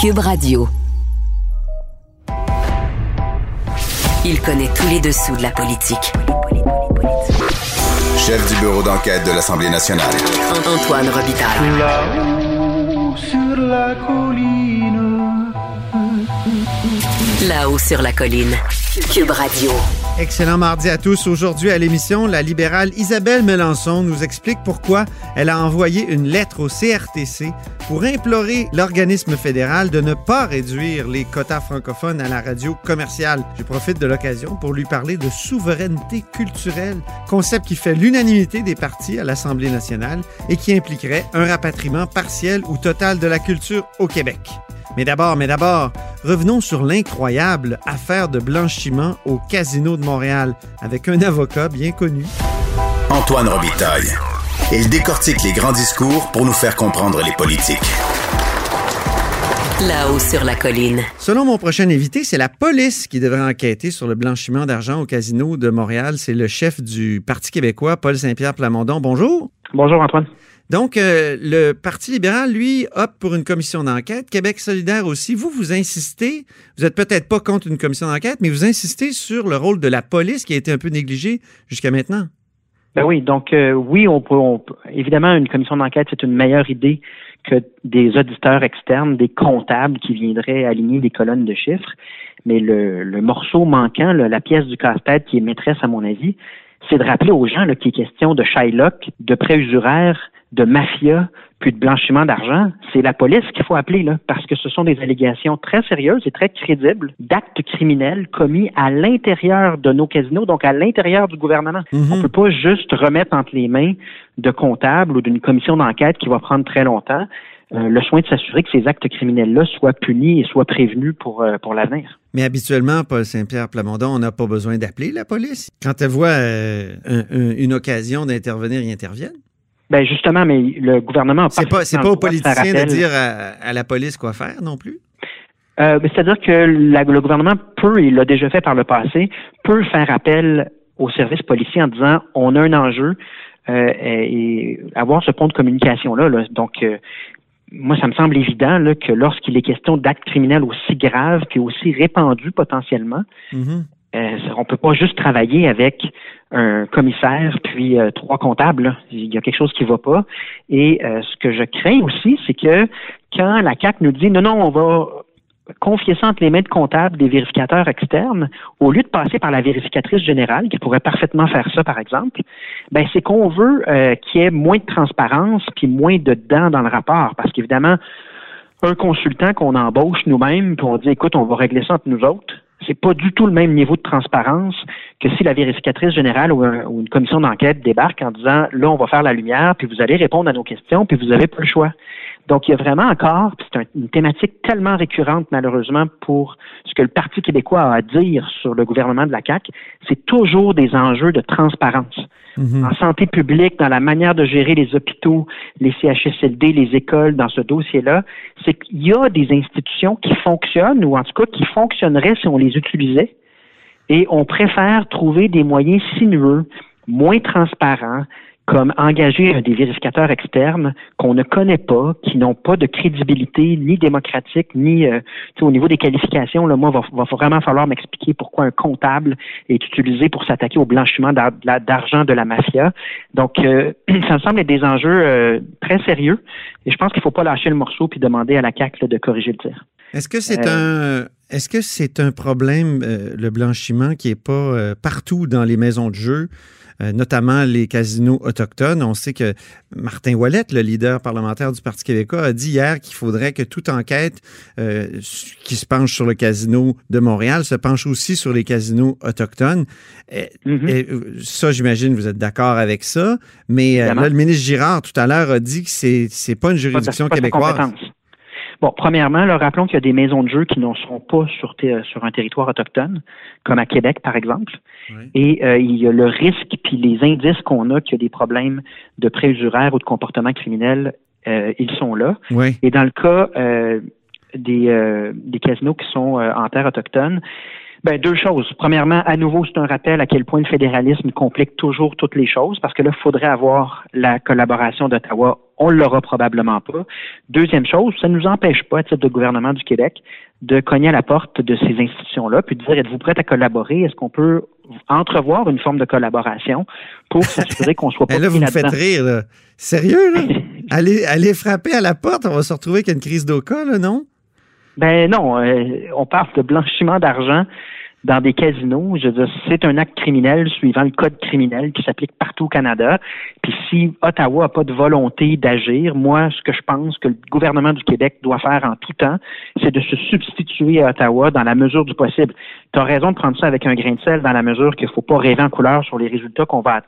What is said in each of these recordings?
Cube Radio. Il connaît tous les dessous de la politique. Chef du bureau d'enquête de l'Assemblée nationale. Antoine Robitaille. Là-haut sur la colline. Là-haut sur la colline. Cube Radio. Excellent mardi à tous. Aujourd'hui à l'émission, la libérale Isabelle Melançon nous explique pourquoi elle a envoyé une lettre au CRTC pour implorer l'organisme fédéral de ne pas réduire les quotas francophones à la radio commerciale. Je profite de l'occasion pour lui parler de souveraineté culturelle, concept qui fait l'unanimité des partis à l'Assemblée nationale et qui impliquerait un rapatriement partiel ou total de la culture au Québec. Mais d'abord, mais d'abord, revenons sur l'incroyable affaire de blanchiment au Casino de Montréal avec un avocat bien connu. Antoine Robitaille. Il décortique les grands discours pour nous faire comprendre les politiques. Là-haut sur la colline. Selon mon prochain invité, c'est la police qui devrait enquêter sur le blanchiment d'argent au Casino de Montréal. C'est le chef du Parti québécois, Paul Saint-Pierre Plamondon. Bonjour. Bonjour Antoine. Donc, euh, le Parti libéral, lui, opte pour une commission d'enquête. Québec solidaire aussi. Vous, vous insistez, vous êtes peut-être pas contre une commission d'enquête, mais vous insistez sur le rôle de la police qui a été un peu négligé jusqu'à maintenant. Ben oui, donc euh, oui, on peut, on peut- évidemment une commission d'enquête c'est une meilleure idée que des auditeurs externes, des comptables qui viendraient aligner des colonnes de chiffres. Mais le, le morceau manquant, la pièce du casse-tête qui est maîtresse à mon avis, c'est de rappeler aux gens qu'il est question de Shylock, de prêts usuraires, de mafia, puis de blanchiment d'argent. C'est la police qu'il faut appeler là, parce que ce sont des allégations très sérieuses et très crédibles d'actes criminels commis à l'intérieur de nos casinos, donc à l'intérieur du gouvernement. Mhm. On peut pas juste remettre entre les mains de comptables ou d'une commission d'enquête qui va prendre très longtemps euh, le soin de s'assurer que ces actes criminels-là soient punis et soient prévenus pour, euh, pour l'avenir. Mais habituellement, Paul Saint-Pierre Plamondon, on n'a pas besoin d'appeler la police. Quand elle voit euh, un- un- une occasion d'intervenir, ils interviennent. Ben justement, mais le gouvernement a C'est pas, c'est pas aux politiciens de dire à, à la police quoi faire non plus? Euh, ben, C'est-à-dire que la- le gouvernement peut, il l'a déjà fait par le passé, peut faire appel aux services policiers en disant on a un enjeu euh, et avoir ce pont de communication-là. là. Donc, euh, moi, ça me semble évident là, que lorsqu'il est question d'actes criminels aussi graves puis aussi répandus potentiellement, Mhm. Euh, on peut pas juste travailler avec un commissaire puis euh, trois comptables. Il y a quelque chose qui va pas. Et euh, ce que je crains aussi, c'est que quand la CAC nous dit non, non, on va confier ça entre les mains de comptables des vérificateurs externes, au lieu de passer par la vérificatrice générale, qui pourrait parfaitement faire ça, par exemple, ben c'est qu'on veut euh, qu'il y ait moins de transparence puis moins de dents dans le rapport, parce qu'évidemment, un consultant qu'on embauche nous-mêmes, puis on dit écoute, on va régler ça entre nous autres, c'est pas du tout le même niveau de transparence que si la vérificatrice générale ou, ou une commission d'enquête débarque en disant là, on va faire la lumière, puis vous allez répondre à nos questions, puis vous n'avez pas le choix. Donc, il y a vraiment encore, puis c'est un- une thématique tellement récurrente, malheureusement, pour ce que le Parti québécois a à dire sur le gouvernement de la CAQ, c'est toujours des enjeux de transparence. Mhm. En santé publique, dans la manière de gérer les hôpitaux, les CHSLD, les écoles, dans ce dossier-là, c'est qu'il y a des institutions qui fonctionnent, ou en tout cas qui fonctionneraient si on les utilisait, et on préfère trouver des moyens sinueux, moins transparents, comme engager des vérificateurs externes qu'on ne connaît pas, qui n'ont pas de crédibilité ni démocratique, ni euh, au niveau des qualifications. Là, moi, va, va vraiment falloir m'expliquer pourquoi un comptable est utilisé pour s'attaquer au blanchiment d'argent de la mafia. Donc, euh, ça me semble être des enjeux euh, très sérieux, et je pense qu'il ne faut pas lâcher le morceau puis demander à la CAC là, de corriger le tir. Est-ce que c'est un Est-ce que c'est un problème, le blanchiment, qui n'est pas partout dans les maisons de jeu, euh, notamment les casinos autochtones? On sait que Martin Ouellette, le leader parlementaire du Parti québécois, a dit hier qu'il faudrait que toute enquête qui se penche sur le casino de Montréal se penche aussi sur les casinos autochtones. Et, ça, j'imagine, vous êtes d'accord avec ça. Mais là, le ministre Girard, tout à l'heure, a dit que c'est n'est pas une juridiction pas de- pas de québécoise. Bon, premièrement, là, rappelons qu'il y a des maisons de jeu qui ne sont pas sur, ter- sur un territoire autochtone, comme à Québec, par exemple. Oui. Et euh, il y a le risque, puis les indices qu'on a qu'il y a des problèmes de préjuraire ou de comportement criminel, euh, ils sont là. Oui. Et dans le cas euh, des, euh, des casinos qui sont euh, en terre autochtone, ben, deux choses. Premièrement, à nouveau, c'est un rappel à quel point le fédéralisme complique toujours toutes les choses, parce que là, il faudrait avoir la collaboration d'Ottawa. On l'aura probablement pas. Deuxième chose, ça ne nous empêche pas, à titre de gouvernement du Québec, de cogner à la porte de ces institutions-là, puis de dire êtes-vous prêt à collaborer? Est-ce qu'on peut entrevoir une forme de collaboration pour s'assurer qu'on soit pas Eh là, vous me faites rire. là. Sérieux, là? allez, allez frapper à la porte, on va se retrouver avec une crise d'Oka, là, non? Ben non, euh, on parle de blanchiment d'argent dans des casinos. Je veux dire, c'est un acte criminel suivant le code criminel qui s'applique partout au Canada. Puis si Ottawa n'a pas de volonté d'agir, moi, ce que je pense que le gouvernement du Québec doit faire en tout temps, c'est de se substituer à Ottawa dans la mesure du possible. Tu as raison de prendre ça avec un grain de sel dans la mesure qu'il ne faut pas rêver en couleur sur les résultats qu'on va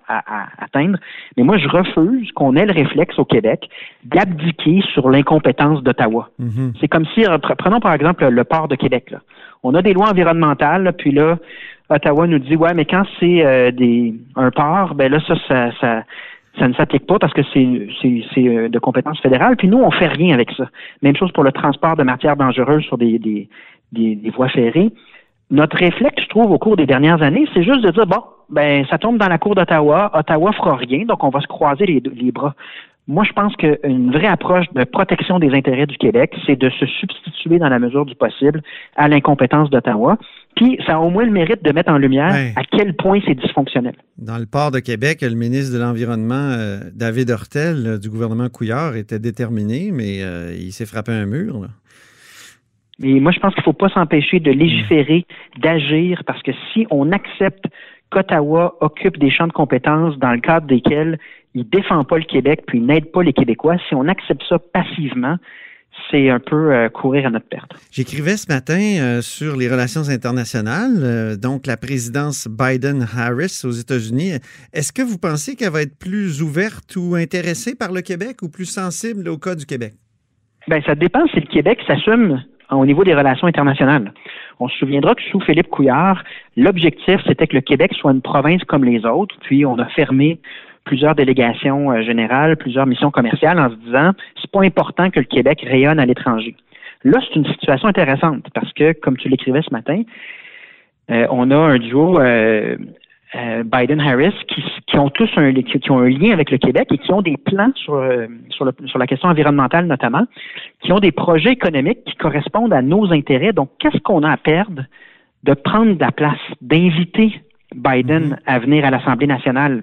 atteindre. Mais moi, je refuse qu'on ait le réflexe au Québec d'abdiquer sur l'incompétence d'Ottawa. Mhm. C'est comme si, pre- prenons par exemple le port de Québec. Là. On a des lois environnementales, là, puis là, Ottawa nous dit, ouais, mais quand c'est euh, des un port, ben là, ça, ça, ça, ça ne s'applique pas parce que c'est euh, de compétence fédérale. Puis nous, on fait rien avec ça. Même chose pour le transport de matières dangereuses sur des, des, des, des voies ferrées. Notre réflexe, je trouve, au cours des dernières années, c'est juste de dire, bon, ben, ça tombe dans la cour d'Ottawa, Ottawa fera rien, donc on va se croiser les, les bras. Moi, je pense qu'une vraie approche de protection des intérêts du Québec, c'est de se substituer dans la mesure du possible à l'incompétence d'Ottawa. Puis, ça a au moins le mérite de mettre en lumière Ouais. à quel point c'est dysfonctionnel. Dans le port de Québec, le ministre de l'Environnement, euh, David Hortel, euh, du gouvernement Couillard, était déterminé, mais euh, il s'est frappé un mur. là. Mais moi, je pense qu'il ne faut pas s'empêcher de légiférer, d'agir, parce que si on accepte qu'Ottawa occupe des champs de compétences dans le cadre desquels il ne défend pas le Québec, puis n'aide pas les Québécois, si on accepte ça passivement, c'est un peu euh, courir à notre perte. J'écrivais ce matin euh, sur les relations internationales, euh, donc la présidence Biden-Harris aux États-Unis. Est-ce que vous pensez qu'elle va être plus ouverte ou intéressée par le Québec ou plus sensible au cas du Québec? Ben, ça dépend si le Québec s'assume au niveau des relations internationales. On se souviendra que sous Philippe Couillard, l'objectif, c'était que le Québec soit une province comme les autres, puis on a fermé plusieurs délégations euh, générales, plusieurs missions commerciales en se disant c'est pas important que le Québec rayonne à l'étranger. Là, c'est une situation intéressante parce que, comme tu l'écrivais ce matin, euh, on a un duo euh, euh, Biden-Harris qui, qui ont tous un, qui, qui ont un lien avec le Québec et qui ont des plans sur, euh, sur, le- sur la question environnementale notamment, qui ont des projets économiques qui correspondent à nos intérêts. Donc, qu'est-ce qu'on a à perdre de prendre de la place, d'inviter Biden à venir à l'Assemblée nationale?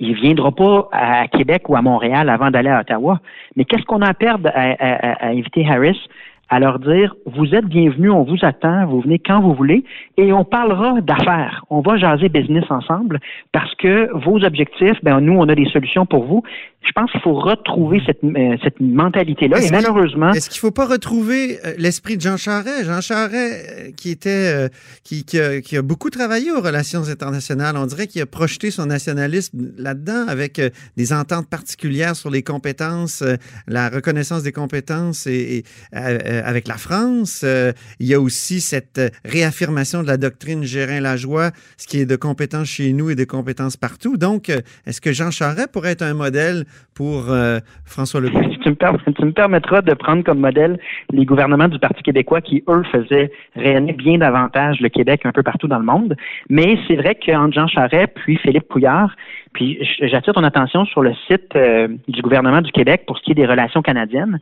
Il ne viendra pas à Québec ou à Montréal avant d'aller à Ottawa. Mais qu'est-ce qu'on a à perdre à, à- à- à inviter Harris à leur dire vous êtes bienvenus, on vous attend, vous venez quand vous voulez, et on parlera d'affaires. On va jaser business ensemble parce que vos objectifs, ben nous, on a des solutions pour vous. Je pense qu'il faut retrouver cette, euh, cette mentalité-là. Et malheureusement, Est-ce qu'il ne faut pas retrouver euh, l'esprit de Jean Charest? Jean Charest, euh, qui était, qui, qui a, qui a beaucoup travaillé aux relations internationales. On dirait qu'il a projeté son nationalisme là-dedans avec des ententes particulières sur les compétences, la reconnaissance des compétences et, et, avec la France. Il y a aussi cette réaffirmation de la doctrine Gérin-Lajoie, ce qui est de compétences chez nous et de compétences partout. Donc, est-ce que Jean Charest pourrait être un modèle pour euh, François Legault? tu me, permettras de prendre comme modèle les gouvernements du Parti québécois qui, eux, faisaient rayonner bien davantage le Québec un peu partout dans le monde. Mais c'est vrai qu'entre Jean Charest puis Philippe Couillard, puis j'attire ton attention sur le site euh, du gouvernement du Québec pour ce qui est des relations canadiennes.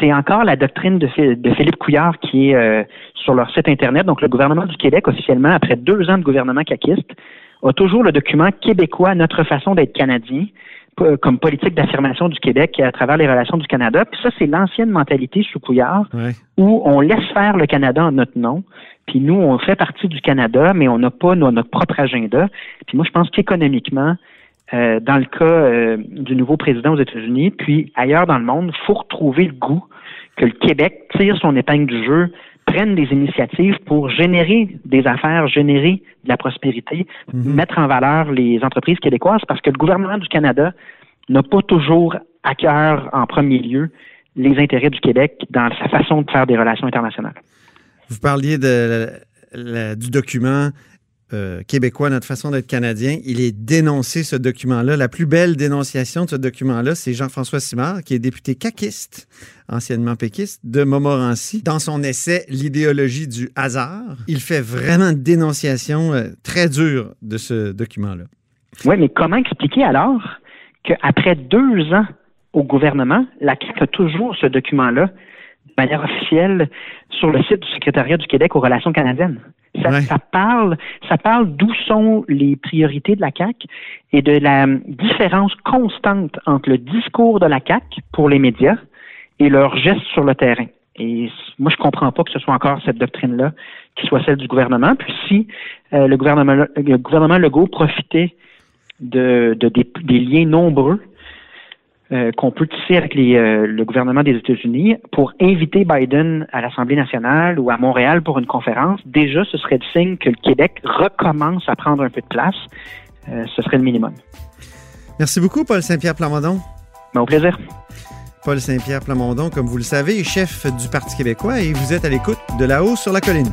C'est encore la doctrine de Philippe Couillard qui est euh, sur leur site Internet. Donc, le gouvernement du Québec, officiellement, après deux ans de gouvernement caquiste, a toujours le document québécois Notre façon d'être canadien comme politique d'affirmation du Québec à travers les relations du Canada. Puis ça, c'est l'ancienne mentalité sous Couillard, où on laisse faire le Canada en notre nom. Puis nous, on fait partie du Canada, mais on n'a pas notre propre agenda. Puis moi, je pense qu'économiquement, euh, dans le cas euh, du nouveau président aux États-Unis, puis ailleurs dans le monde, il faut retrouver le goût que le Québec tire son épingle du jeu, prenne des initiatives pour générer des affaires, générer de la prospérité, mhm. mettre en valeur les entreprises québécoises, parce que le gouvernement du Canada n'a pas toujours à cœur en premier lieu les intérêts du Québec dans sa façon de faire des relations internationales. Vous parliez de, du document euh, québécois, notre façon d'être canadien. Il est dénoncé, ce document-là. La plus belle dénonciation de ce document-là, c'est Jean-François Simard, qui est député caquiste, anciennement péquiste, de Montmorency. Dans son essai L'idéologie du hasard, il fait vraiment une dénonciation euh, très dure de ce document-là. Oui, mais comment expliquer alors qu'après deux ans au gouvernement, la CAQ a toujours ce document-là manière officielle sur le site du secrétariat du Québec aux relations canadiennes? Ça, parle, ça parle d'où sont les priorités de la CAC et de la différence constante entre le discours de la CAC pour les médias et leurs gestes sur le terrain. Et moi, je comprends pas que ce soit encore cette doctrine-là qui soit celle du gouvernement. Puis si euh, le gouvernement, le gouvernement Legault profitait de, des liens nombreux euh, qu'on peut tisser avec euh, le gouvernement des États-Unis pour inviter Biden à l'Assemblée nationale ou à Montréal pour une conférence, déjà, ce serait le signe que le Québec recommence à prendre un peu de place. Euh, ce serait le minimum. Merci beaucoup, Paul Saint-Pierre Plamondon. au plaisir. Paul Saint-Pierre Plamondon, comme vous le savez, est chef du Parti québécois et vous êtes à l'écoute de là-haut sur la colline.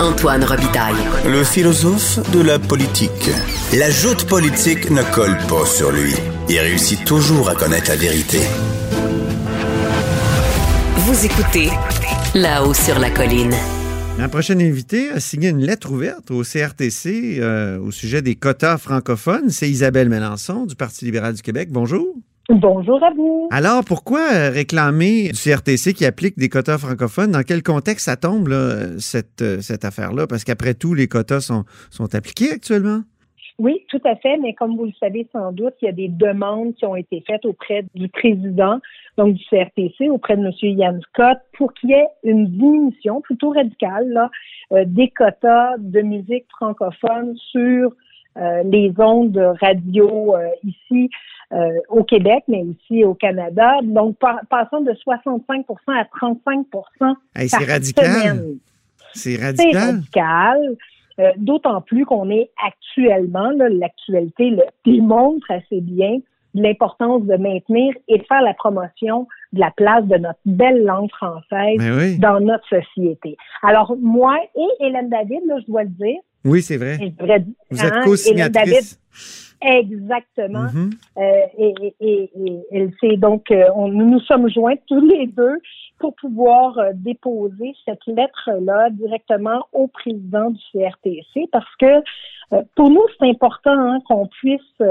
Antoine Robitaille. Le philosophe de la politique. La joute politique ne colle pas sur lui. Il réussit toujours à connaître la vérité. Vous écoutez là-haut sur la colline. La prochaine invitée a signé une lettre ouverte au CRTC euh, au sujet des quotas francophones. C'est Isabelle Mélenchon du Parti libéral du Québec. Bonjour. Bonjour à vous. Alors, pourquoi euh, réclamer du CRTC qui applique des quotas francophones? Dans quel contexte ça tombe, cette, euh, cette affaire-là? Parce qu'après tout, les quotas sont, sont appliqués actuellement? Oui, tout à fait, mais comme vous le savez sans doute, il y a des demandes qui ont été faites auprès du président, donc du CRTC, auprès de M. Yann Scott, pour qu'il y ait une diminution plutôt radicale là, euh, des quotas de musique francophone sur les ondes radio ici euh, au Québec, mais aussi au Canada. Donc, passons de 65% à 35 C'est radical. C'est radical. C'est radical. Euh, d'autant plus qu'on est actuellement, l'actualité le démontre assez bien l'importance de maintenir et de faire la promotion de la place de notre belle langue française dans notre société. Alors, moi et Hélène David, là, je dois le dire. Oui, c'est vrai. Vous êtes co-signatrice. Exactement. Mm-hmm. euh, et, et, et, c'est donc, euh, on, nous nous sommes joints tous les deux pour pouvoir euh, déposer cette lettre-là directement au président du CRTC parce que pour nous, c'est important hein, qu'on puisse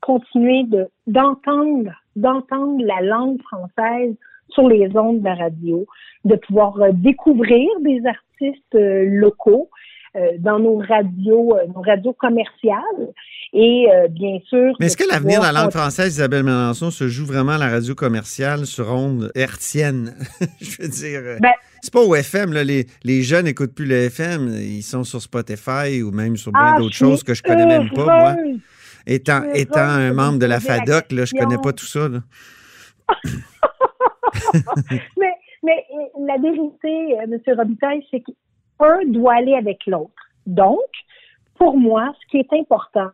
continuer de d'entendre d'entendre la langue française sur les ondes de la radio, de pouvoir découvrir des artistes locaux dans nos radios, nos radios commerciales et euh, bien sûr. Mais est-ce que l'avenir de la langue française, Isabelle Mélenchon, se joue vraiment à la radio commerciale sur ondes hertziennes? Je veux dire. Euh, ben, c'est pas au FM, là. Les, les jeunes n'écoutent plus le FM. Ils sont sur Spotify ou même sur bien ah, d'autres choses que je connais même pas, moi. Étant, étant un membre de la FADOC, là, je connais pas tout ça. mais, mais la vérité, euh, M. Robitaille, c'est qu'un doit aller avec l'autre. Donc, pour moi, ce qui est important,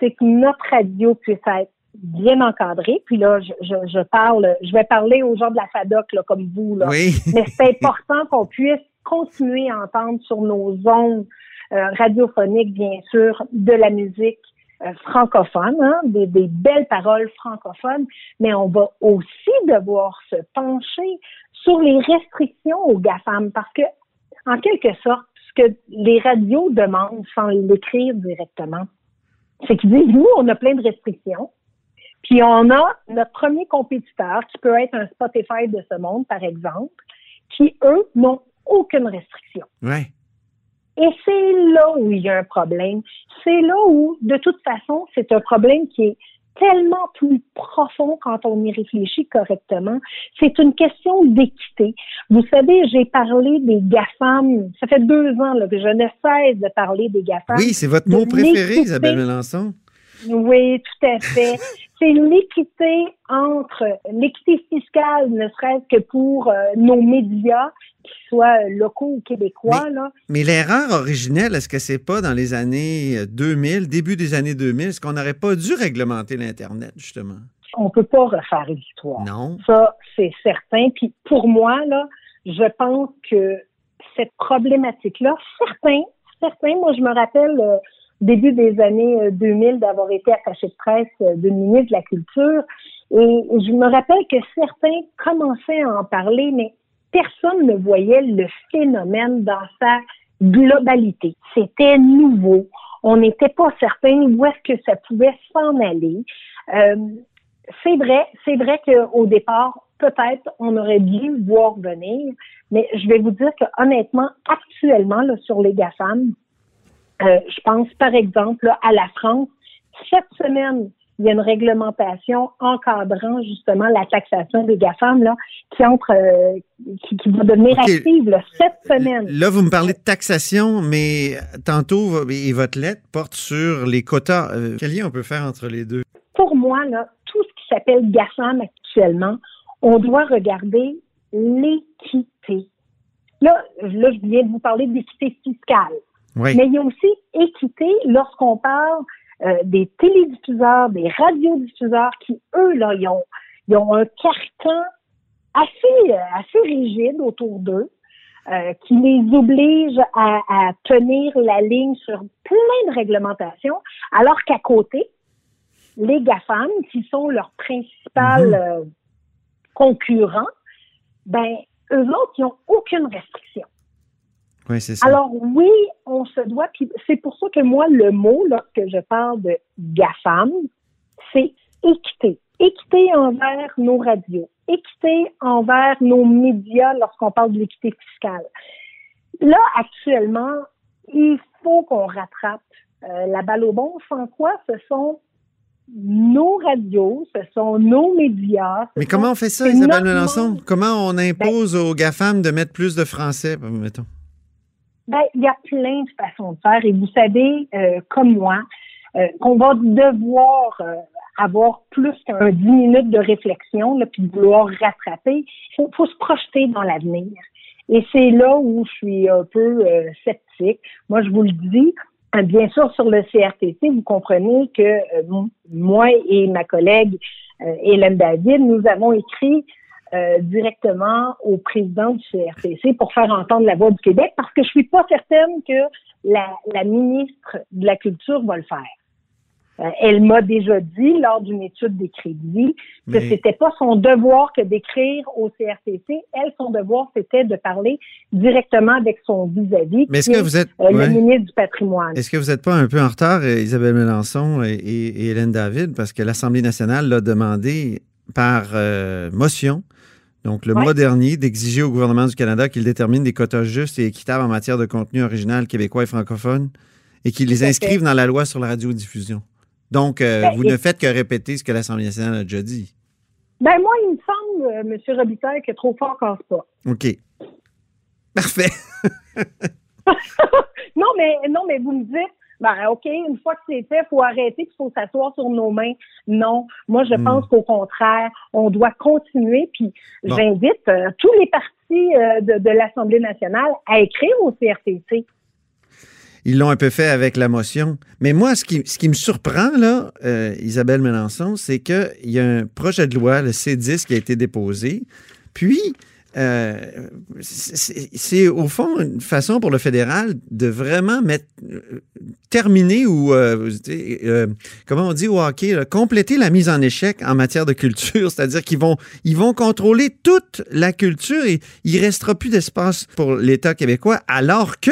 c'est que notre radio puisse être bien encadrée. Puis là, je, je, parle, je vais parler aux gens de la FADOC, là, comme vous. Là. Oui. Mais c'est important qu'on puisse continuer à entendre sur nos ondes euh, radiophoniques, bien sûr, de la musique euh, francophone, hein, des, des, belles paroles francophones, mais on va aussi devoir se pencher sur les restrictions aux GAFAM parce que, en quelque sorte, ce que les radios demandent sans l'écrire directement, c'est qu'ils disent, nous, on a plein de restrictions, puis on a notre premier compétiteur, qui peut être un Spotify de ce monde, par exemple, qui, eux, n'ont aucune restriction. Ouais. Et c'est là où il y a un problème. C'est là où, de toute façon, c'est un problème qui est tellement plus profond quand on y réfléchit correctement. C'est une question d'équité. Vous savez, j'ai parlé des GAFAM. Ça fait deux ans là, que je ne cesse de parler des GAFAM. Oui, c'est votre mot préféré, Isabelle Mélenchon. Oui, tout à fait. c'est l'équité entre l'équité fiscale, ne serait-ce que pour euh, nos médias, qu'ils soient locaux ou québécois. Mais, là. mais l'erreur originelle, est-ce que c'est pas dans les années 2000, début des années 2000, est-ce qu'on n'aurait pas dû réglementer l'Internet, justement? On peut pas refaire l'histoire. Non. Ça, c'est certain. Puis pour moi, là, je pense que cette problématique-là, certains, certains, moi je me rappelle euh, début des années 2000 euh, d'avoir été attaché de presse euh, de ministre de la Culture. Et je me rappelle que certains commençaient à en parler, mais personne ne voyait le phénomène dans sa globalité. C'était nouveau. On n'était pas certain où est-ce que ça pouvait s'en aller. Euh, c'est vrai, c'est vrai qu'au départ, peut-être on aurait dû voir venir, mais je vais vous dire que honnêtement, actuellement, là, sur les GAFAM, euh, je pense par exemple à la France. Cette semaine, il y a une réglementation encadrant justement la taxation des GAFAM là, qui entre euh, qui, va devenir active cette semaine. Là, vous me parlez de taxation, mais tantôt, et votre lettre porte sur les quotas. Euh, quel lien on peut faire entre les deux? Pour moi, là, tout ce qui s'appelle GAFAM actuellement, on doit regarder l'équité. Là, là, je viens de vous parler d'équité fiscale. Mais il y a aussi équité lorsqu'on parle euh, des télédiffuseurs, des radiodiffuseurs qui, eux, là, ils ont, ils ont un carcan assez, euh, assez rigide autour d'eux. Euh, qui les oblige à, à, tenir la ligne sur plein de réglementations, alors qu'à côté, les GAFAM, qui sont leurs principal mm-hmm. concurrents, ben, eux autres, ils n'ont aucune restriction. Alors oui, on se doit, puis c'est pour ça que moi, le mot, lorsque je parle de GAFAM, c'est équité. Équité envers nos radios, équité envers nos médias lorsqu'on parle de l'équité fiscale. Là, actuellement, il faut qu'on rattrape euh, la balle au bon, sans quoi ce sont nos radios, ce sont nos médias. Mais comment on fait ça, Isabelle Melançon? Comment on impose aux GAFAM de mettre plus de français, mettons? Ben, il y a plein de façons de faire et vous savez, euh, comme moi, euh, qu'on va devoir euh, avoir plus qu'un dix minutes de réflexion, là, puis vouloir rattraper. Il faut, se projeter dans l'avenir. Et c'est là où je suis un peu sceptique. Moi, je vous le dis, bien sûr, sur le CRTC, vous comprenez que moi et ma collègue Hélène David, nous avons écrit euh, directement au président du CRTC pour faire entendre la voix du Québec parce que je suis pas certaine que la, ministre de la Culture va le faire. Euh, elle m'a déjà dit lors d'une étude des crédits que c'était pas son devoir que d'écrire au CRTC. Elle, son devoir, c'était de parler directement avec son vis-à-vis. Mais est-ce que vous êtes euh, le ministre du patrimoine Est-ce que vous n'êtes pas un peu en retard, Isabelle Mélenchon et, Hélène David, parce que l'Assemblée nationale l'a demandé par motion donc, le mois dernier, d'exiger au gouvernement du Canada qu'il détermine des quotas justes et équitables en matière de contenu original québécois et francophone et qu'il les inscrive dans la loi sur la radiodiffusion. Donc, euh, ben, vous ne faites que répéter ce que l'Assemblée nationale a déjà dit. Ben moi, il me semble, euh, M. Robitaille, que trop fort casse pas. OK. Parfait. non, mais non, mais vous me dites, ben, OK, une fois que c'est fait, il faut arrêter, il faut s'asseoir sur nos mains. Non, moi, je hmm. pense qu'au contraire, on doit continuer. Puis j'invite euh, tous les partis euh, de, l'Assemblée nationale à écrire au CRTC. ils l'ont un peu fait avec la motion. Mais moi, ce qui, ce qui me surprend, là, euh, Isabelle Mélenchon, c'est qu'il y a un projet de loi, le C10, qui a été déposé. Puis, euh, c'est au fond une façon pour le fédéral de vraiment mettre, euh, terminer ou, euh, comment on dit au hockey, compléter la mise en échec en matière de culture. C'est-à-dire qu'ils vont, contrôler toute la culture et il restera plus d'espace pour l'État québécois, alors que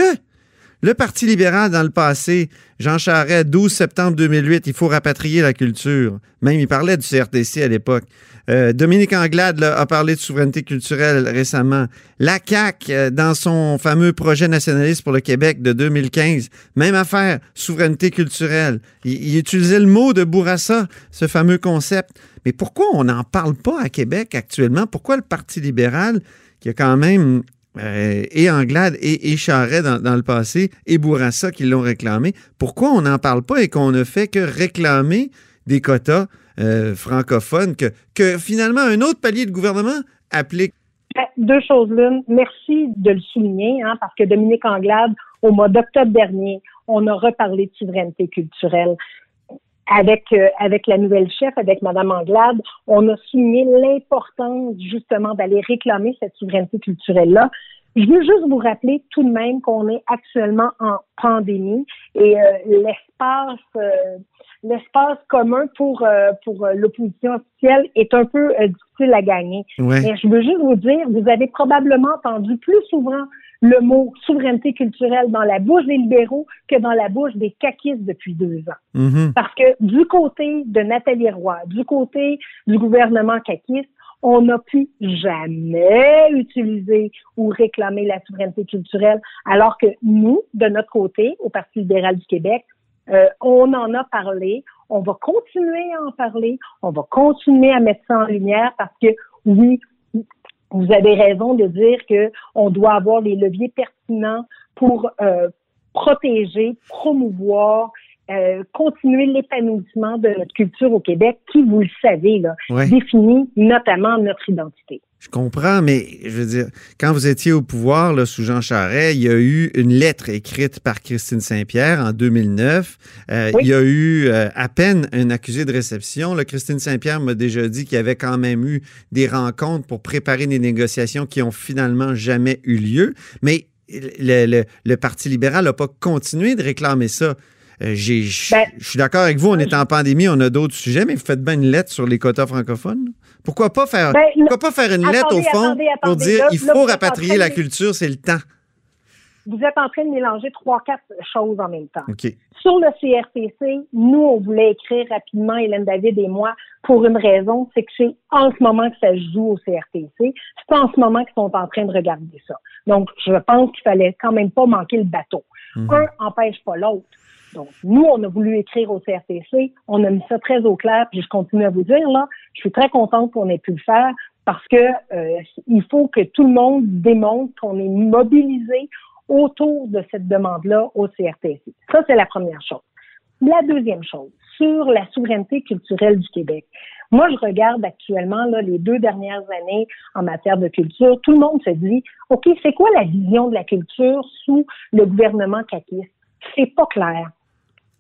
le Parti libéral, dans le passé, Jean Charest, 12 septembre 2008, il faut rapatrier la culture. Même, il parlait du CRTC à l'époque. Euh, Dominique Anglade a parlé de souveraineté culturelle récemment. La CAQ, euh, dans son fameux projet nationaliste pour le Québec de 2015, même affaire, souveraineté culturelle. Il, utilisait le mot de Bourassa, ce fameux concept. Mais pourquoi on n'en parle pas à Québec actuellement? Pourquoi le Parti libéral, qui a quand même euh, et Anglade et, et Charret dans, le passé, et Bourassa qui l'ont réclamé, pourquoi on n'en parle pas et qu'on ne fait que réclamer des quotas euh, francophone que, que finalement un autre palier de gouvernement applique. Ben, deux choses l'une. Merci de le souligner, hein, parce que Dominique Anglade, au mois d'octobre dernier, on a reparlé de souveraineté culturelle. Avec, euh, avec la nouvelle chef, avec Mme Anglade, on a souligné l'importance justement d'aller réclamer cette souveraineté culturelle-là. Je veux juste vous rappeler tout de même qu'on est actuellement en pandémie et euh, l'espace l'espace commun pour euh, pour euh, l'opposition officielle est un peu euh, difficile à gagner. Mais je veux juste vous dire, vous avez probablement entendu plus souvent le mot souveraineté culturelle dans la bouche des libéraux que dans la bouche des caquistes depuis deux ans. Mm-hmm. Parce que du côté de Nathalie Roy, du côté du gouvernement caquiste, on n'a pu jamais utiliser ou réclamer la souveraineté culturelle, alors que nous, de notre côté, au Parti libéral du Québec, euh, on en a parlé, on va continuer à en parler, on va continuer à mettre ça en lumière parce que oui, vous avez raison de dire que on doit avoir les leviers pertinents pour euh, protéger, promouvoir, euh, continuer l'épanouissement de notre culture au Québec, qui, vous le savez, là, définit notamment notre identité. Je comprends, mais je veux dire, quand vous étiez au pouvoir là, sous Jean Charest, il y a eu une lettre écrite par Christine Saint-Pierre en 2009. Euh, il y a eu euh, à peine un accusé de réception. Là, Christine Saint-Pierre m'a déjà dit qu'il y avait quand même eu des rencontres pour préparer des négociations qui ont finalement jamais eu lieu. Mais le, le Parti libéral n'a pas continué de réclamer ça. Euh, ben, je suis d'accord avec vous, on est en pandémie, on a d'autres sujets, mais vous faites bien une lettre sur les quotas francophones. Pourquoi pas faire, ben, pourquoi pas faire une lettre au fond pour dire il faut rapatrier la culture, c'est le temps? Vous êtes en train de mélanger trois, quatre choses en même temps. Sur le CRTC, nous, on voulait écrire rapidement, Hélène David et moi, pour une raison, c'est que c'est en ce moment que ça joue au CRTC. C'est en ce moment qu'ils sont en train de regarder ça. Donc, je pense qu'il fallait quand même pas manquer le bateau. Mhm. Un n'empêche pas l'autre. Donc, nous, on a voulu écrire au CRTC, on a mis ça très au clair, puis je continue à vous dire, là, je suis très contente qu'on ait pu le faire parce que euh, il faut que tout le monde démontre qu'on est mobilisé autour de cette demande-là au CRTC. Ça, c'est la première chose. La deuxième chose, sur la souveraineté culturelle du Québec. Moi, je regarde actuellement là, les deux dernières années en matière de culture. Tout le monde se dit, OK, c'est quoi la vision de la culture sous le gouvernement caquiste? C'est pas clair.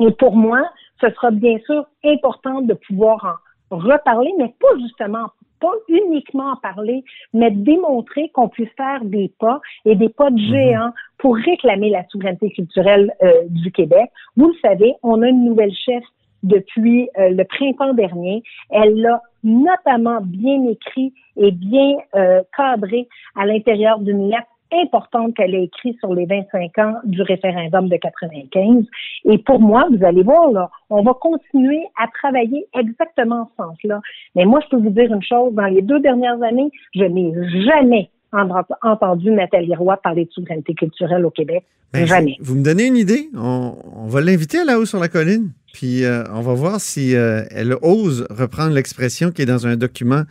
Et pour moi, ce sera bien sûr important de pouvoir en reparler, mais pas justement pas uniquement en parler, mais démontrer qu'on puisse faire des pas et des pas de mhm. géant pour réclamer la souveraineté culturelle euh, du Québec. Vous le savez, on a une nouvelle chef depuis euh, le printemps dernier. Elle l'a notamment bien écrit et bien euh, cadré à l'intérieur d'une lettre importante qu'elle a écrite sur les 25 ans du référendum de 95. Et pour moi, vous allez voir, là, on va continuer à travailler exactement en ce sens-là. Mais moi, je peux vous dire une chose, dans les deux dernières années, je n'ai jamais entendu Nathalie Roy parler de souveraineté culturelle au Québec. Ben, jamais. Vous, me donnez une idée? On, va l'inviter là-haut sur la colline, puis euh, on va voir si euh, elle ose reprendre l'expression qui est dans un document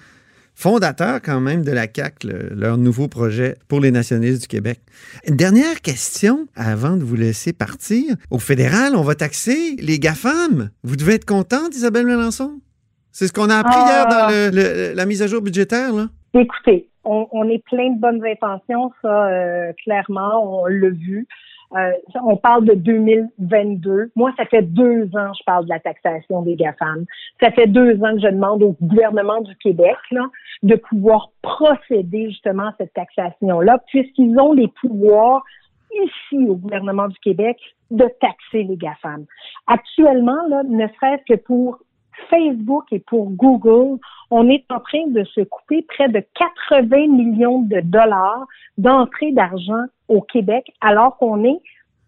fondateur quand même de la CAC, leur nouveau projet pour les nationalistes du Québec. dernière question avant de vous laisser partir. Au fédéral, on va taxer les GAFAM. Vous devez être contente, Isabelle Mélenchon? C'est ce qu'on a appris hier dans ah. la mise à jour budgétaire, là? Écoutez, on, est plein de bonnes intentions, ça, euh, clairement, on l'a vu. Euh, on parle de 2022. Moi, ça fait deux ans que je parle de la taxation des GAFAM. Ça fait deux ans que je demande au gouvernement du Québec de pouvoir procéder justement à cette taxation-là, puisqu'ils ont les pouvoirs ici au gouvernement du Québec de taxer les GAFAM. Actuellement, là, ne serait-ce que pour Facebook et pour Google, on est en train de se couper près de 80 millions de dollars d'entrée d'argent au Québec, alors qu'on est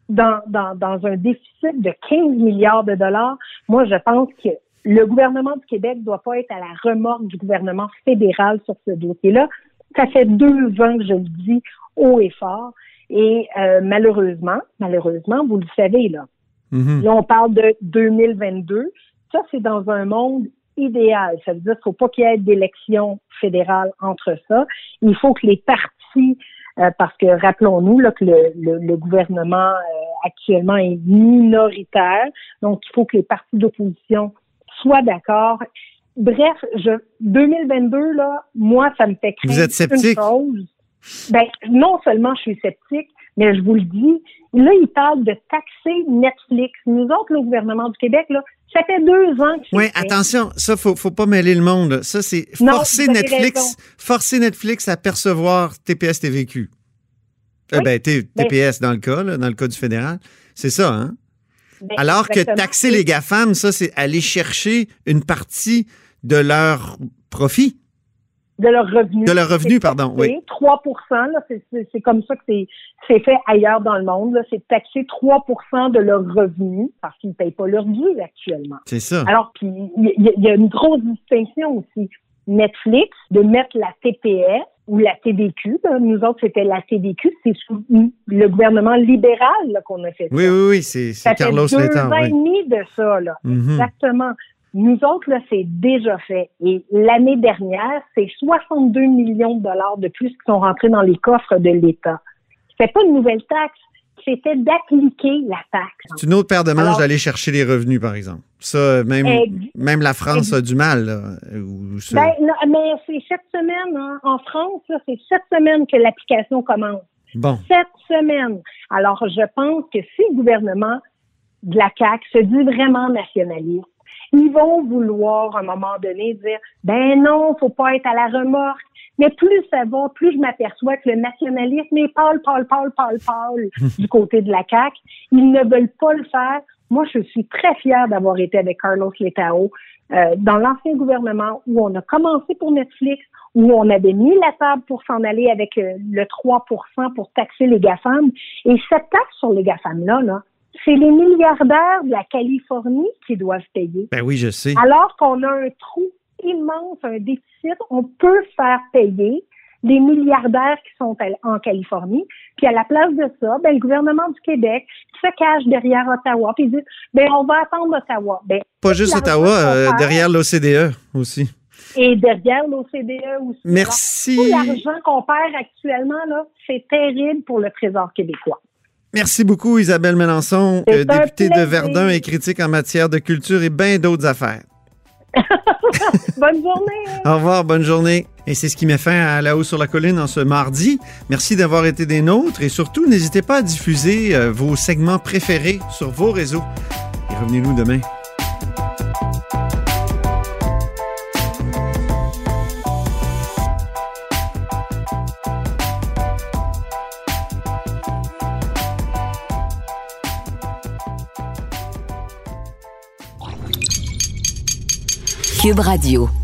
dans, dans, dans un déficit de 15 milliards de dollars. Moi, je pense que le gouvernement du Québec ne doit pas être à la remorque du gouvernement fédéral sur ce dossier-là. Ça fait deux ans que je le dis haut et fort. Et euh, malheureusement, malheureusement, vous le savez, là, Mhm. là, on parle de 2022. Ça, c'est dans un monde idéal. Ça veut dire qu'il ne faut pas qu'il y ait d'élection fédérale entre ça. Il faut que les partis, euh, parce que rappelons-nous là, que le, le- le gouvernement euh, actuellement est minoritaire, donc il faut que les partis d'opposition soient d'accord. Bref, je 2022 là, moi ça me fait craindre Vous êtes sceptique? une chose. Ben non seulement je suis sceptique, mais je vous le dis, là il parle de taxer Netflix. Nous autres, le gouvernement du Québec là, ça fait deux ans que Oui, attention, ça, faut, faut pas mêler le monde. Ça, c'est forcer Netflix, forcer Netflix à percevoir TPS TVQ. Euh, Oui. ben, T- Ben- TPS dans le cas, là, dans le cas du fédéral. C'est ça, hein? Ben, Alors que taxer les GAFAM, ça, c'est aller chercher une partie de leur profit, de leur revenu. de leur revenu, pardon, oui. 3 là, c'est- comme ça que c'est fait ailleurs dans le monde. C'est taxer 3% de leur revenu parce qu'ils ne payent pas leur dû actuellement. C'est ça. Alors, puis il y, a une grosse distinction aussi. Netflix, de mettre la TPS ou la TVQ, là, nous autres, c'était la TVQ, c'est sous le gouvernement libéral qu'on a fait Oui, ça. oui, oui, c'est c'est Ça fait Carlos deux Letang. ans et demi de ça, là. Mhm. Exactement. Nous autres, là, c'est déjà fait. Et l'année dernière, c'est 62 millions de dollars de plus qui sont rentrés dans les coffres de l'État. C'était pas une nouvelle taxe, c'était d'appliquer la taxe. C'est une autre paire de manches d'aller chercher les revenus, par exemple. Ça, même, même la France a du mal. Là, ou ça- Ben, non, mais c'est cette semaine, hein, en France, là, c'est cette semaine que l'application commence. Bon. Cette semaine. Alors, je pense que si le gouvernement de la CAQ se dit vraiment nationaliste, ils vont vouloir, à un moment donné, dire, ben non, faut pas être à la remorque. Mais plus ça va, plus je m'aperçois que le nationalisme est pâle, pâle, pâle, pâle, pâle du côté de la CAQ. Ils ne veulent pas le faire. Moi, je suis très fière d'avoir été avec Carlos Letao euh, dans l'ancien gouvernement où on a commencé pour Netflix, où on avait mis la table pour s'en aller avec euh, le 3% pour taxer les GAFAM. Et cette taxe sur les GAFAM-là, là, c'est les milliardaires de la Californie qui doivent payer. Ben oui, je sais. Alors qu'on a un trou immense, un déficit, on peut faire payer les milliardaires qui sont en Californie. Puis à la place de ça, ben, le gouvernement du Québec se cache derrière Ottawa puis dit ben on va attendre Ottawa. Ben, Pas juste Ottawa, euh, derrière l'OCDE aussi. et derrière l'OCDE aussi. Merci. Alors, tout l'argent qu'on perd actuellement là, c'est terrible pour le Trésor québécois. Merci beaucoup, Isabelle Mélenchon, euh, députée de. Verdun et critique en matière de culture et bien d'autres affaires. Bonne journée. Au revoir, bonne journée. Et c'est ce qui met fin à La Haut sur la Colline en ce mardi. Merci d'avoir été des nôtres et surtout, n'hésitez pas à diffuser euh, vos segments préférés sur vos réseaux. Et revenez-nous demain. Cube Radio.